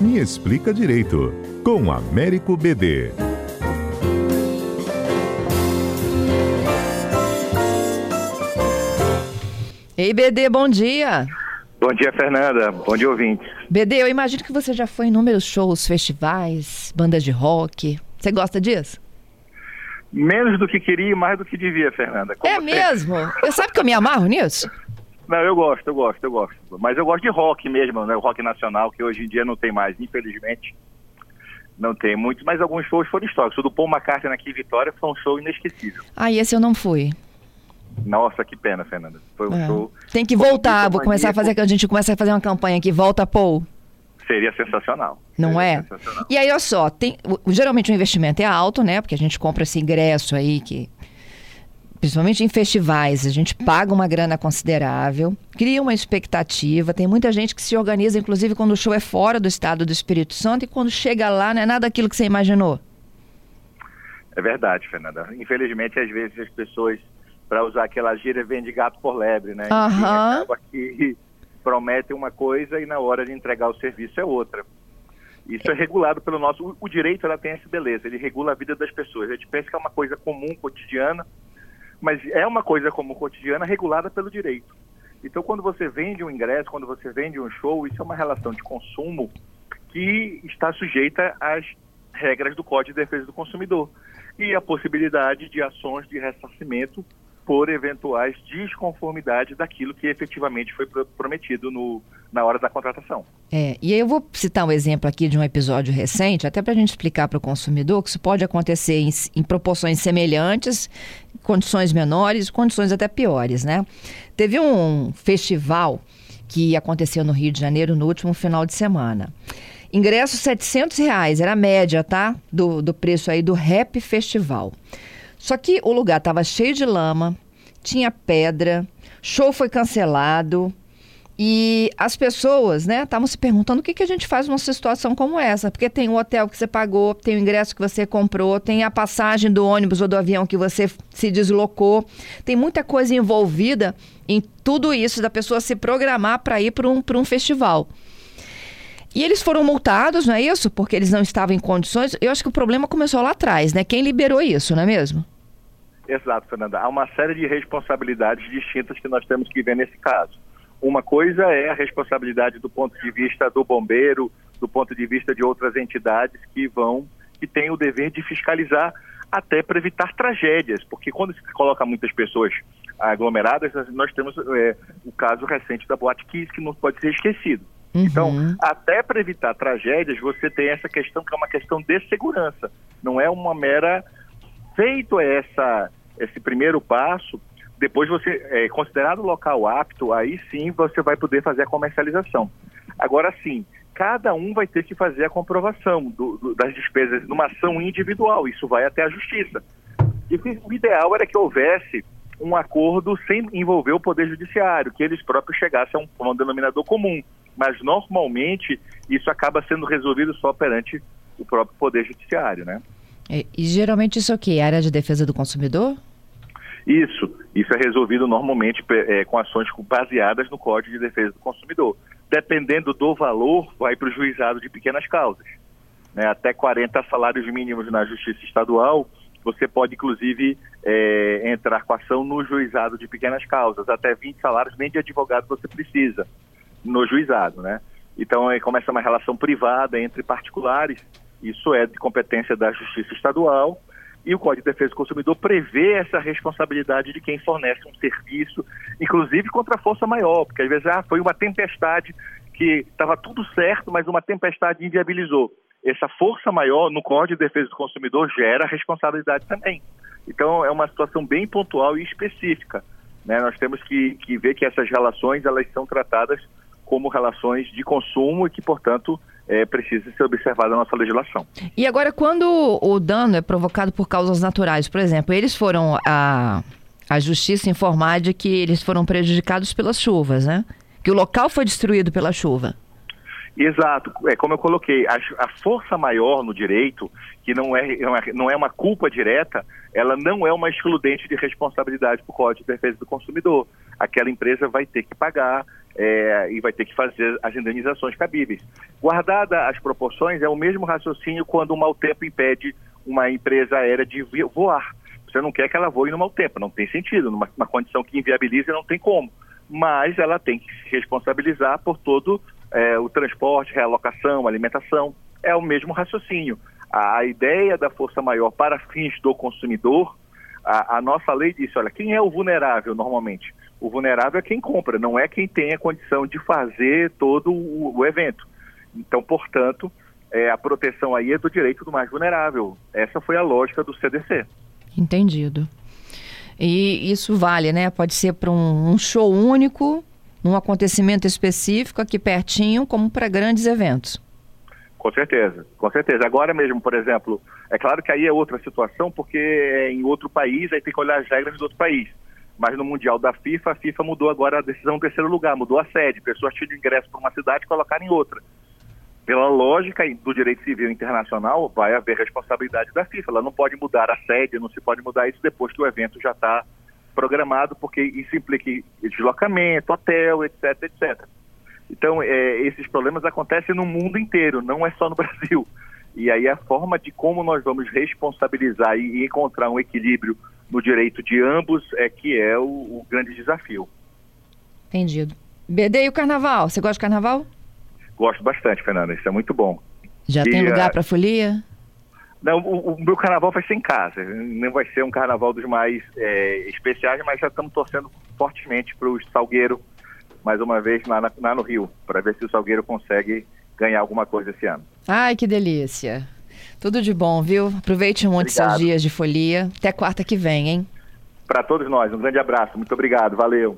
Me Explica Direito, com Américo BD. Ei, BD, bom dia. Bom dia, Fernanda. Bom dia, ouvinte. BD, eu imagino que você já foi em inúmeros shows, festivais, bandas de rock. Você gosta disso? Menos do que queria e mais do que devia, Fernanda. Como é você... mesmo? Eu sabe que eu me amarro nisso? Não, eu gosto, eu gosto, eu gosto. Mas eu gosto de rock mesmo, né? O rock nacional, que hoje em dia não tem mais, infelizmente. Não tem muito, mas alguns shows foram históricos. O do Paul McCartney aqui em Vitória foi um show inesquecível. Ah, esse eu não fui. Nossa, que pena, Fernanda. Foi um é. show. Tem que voltar, vou começar a fazer a gente começa a fazer uma campanha aqui, volta Paul. Seria sensacional. Não Seria é? Sensacional. E aí, olha só, tem, geralmente o investimento é alto, né? Porque a gente compra esse ingresso aí que principalmente em festivais, a gente paga uma grana considerável, cria uma expectativa. Tem muita gente que se organiza, inclusive quando o show é fora do estado do Espírito Santo, e quando chega lá não é nada daquilo que você imaginou. É verdade, Fernanda. Infelizmente, às vezes as pessoas para usar aquela gíria, vende gato por lebre, né? Uhum. E acaba que promete uma coisa e na hora de entregar o serviço é outra. Isso é regulado pelo nosso... O direito, ela tem essa beleza, ele regula a vida das pessoas. A gente pensa que é uma coisa comum, cotidiana, mas é uma coisa comum, cotidiana, regulada pelo direito. Então, quando você vende um ingresso, quando você vende um show, isso é uma relação de consumo que está sujeita às regras do Código de Defesa do Consumidor e a possibilidade de ações de ressarcimento por eventuais desconformidades daquilo que efetivamente foi prometido no, na hora da contratação. É, e eu vou citar um exemplo aqui de um episódio recente, até para a gente explicar para o consumidor que isso pode acontecer em, em, proporções semelhantes, condições menores, condições até piores, né? Teve um festival que aconteceu no Rio de Janeiro no último final de semana. Ingresso 700 reais, era a média, tá? Do, do preço aí do Rap Festival. Só que o lugar estava cheio de lama, tinha pedra, show foi cancelado. E as pessoas, né, estavam se perguntando o que, que a gente faz numa situação como essa. Porque tem o hotel que você pagou, tem o ingresso que você comprou, tem a passagem do ônibus ou do avião que você se deslocou. Tem muita coisa envolvida em tudo isso da pessoa se programar para ir para um, um festival. E eles foram multados, não é isso? Porque eles não estavam em condições. Eu acho que o problema começou lá atrás, né? Quem liberou isso, não é mesmo? Exato, Fernanda. Há uma série de responsabilidades distintas que nós temos que ver nesse caso. Uma coisa é a responsabilidade do ponto de vista do bombeiro, do ponto de vista de outras entidades que vão, que têm o dever de fiscalizar até para evitar tragédias, porque quando se coloca muitas pessoas aglomeradas, nós temos é, o caso recente da Boate Kiss, que não pode ser esquecido. Uhum. Então, até para evitar tragédias, você tem essa questão que é uma questão de segurança. Não é uma mera. Feito essa, esse primeiro passo, depois você é considerado local apto, aí sim você vai poder fazer a comercialização. Agora sim, cada um vai ter que fazer a comprovação do, do, das despesas numa ação individual. Isso vai até a justiça. E o ideal era que houvesse um acordo sem envolver o Poder Judiciário, que eles próprios chegassem a um, um denominador comum mas normalmente isso acaba sendo resolvido só perante o próprio Poder Judiciário, né? E, e geralmente isso aqui é área de defesa do consumidor? Isso, isso é resolvido normalmente é, com ações baseadas no Código de Defesa do Consumidor. Dependendo do valor, vai para o juizado de pequenas causas. Né? Até 40 salários mínimos na Justiça Estadual, você pode, inclusive, é, entrar com ação no juizado de pequenas causas. Até 20 salários, nem de advogado você precisa no juizado, né? Então aí começa uma relação privada entre particulares, isso é de competência da Justiça Estadual, e o Código de Defesa do Consumidor prevê essa responsabilidade de quem fornece um serviço, inclusive contra a força maior, porque às vezes ah, foi uma tempestade que estava tudo certo, mas uma tempestade inviabilizou. Essa força maior no Código de Defesa do Consumidor gera responsabilidade também. Então é uma situação bem pontual e específica. Né? Nós temos que, que ver que essas relações elas são tratadas como relações de consumo e que, portanto, é, precisa ser observada na nossa legislação. E agora, quando o dano é provocado por causas naturais, por exemplo, eles foram a, a justiça informar de que eles foram prejudicados pelas chuvas, né? Que o local foi destruído pela chuva. Exato, é como eu coloquei, a, a, força maior no direito, que não é, não é uma culpa direta, ela não é uma excludente de responsabilidade para o Código de Defesa do Consumidor. Aquela empresa vai ter que pagar é, e vai ter que fazer as indenizações cabíveis. Guardada as proporções, é o mesmo raciocínio quando o mau tempo impede uma empresa aérea de voar. Você não quer que ela voe no mau tempo, não tem sentido, numa, condição que inviabiliza não tem como. Mas ela tem que se responsabilizar por todo é, o transporte, realocação, alimentação. É o mesmo raciocínio. A, a ideia da força maior para fins do consumidor, a, a nossa lei disse, olha, quem é o vulnerável normalmente? O vulnerável é quem compra, não é quem tem a condição de fazer todo o, o evento. Então, portanto, é, a proteção aí é do direito do mais vulnerável. Essa foi a lógica do CDC. Entendido. E isso vale, né? Pode ser para um, um, show único, num acontecimento específico aqui pertinho, como para grandes eventos. Com certeza, com certeza. Agora mesmo, por exemplo, é claro que aí é outra situação, porque é em outro país, aí tem que olhar as regras do outro país. Mas no Mundial da FIFA, a FIFA mudou agora a decisão do terceiro lugar, mudou a sede. Pessoas tinham ingresso para uma cidade e colocaram em outra. Pela lógica do direito civil internacional, vai haver responsabilidade da FIFA. Ela não pode mudar a sede, não se pode mudar isso depois que o evento já está programado, porque isso implica deslocamento, hotel, etc, etc. Então, é, esses problemas acontecem no mundo inteiro, não é só no Brasil. E aí a forma de como nós vamos responsabilizar e encontrar um equilíbrio no direito de ambos é que é o, o grande desafio. Entendido. BD e o carnaval? Você gosta de carnaval? Gosto bastante, Fernanda. Isso é muito bom. Já e, tem lugar uh, para folia? Não, o, o, meu carnaval vai ser em casa. Não vai ser um carnaval dos mais é, especiais, mas já estamos torcendo fortemente para o Salgueiro, mais uma vez, lá, na, lá no Rio, para ver se o Salgueiro consegue ganhar alguma coisa esse ano. Ai, que delícia. Tudo de bom, viu? Aproveite muito obrigado. seus dias de folia. Até quarta que vem, hein? Para todos nós, um grande abraço. Muito obrigado. Valeu.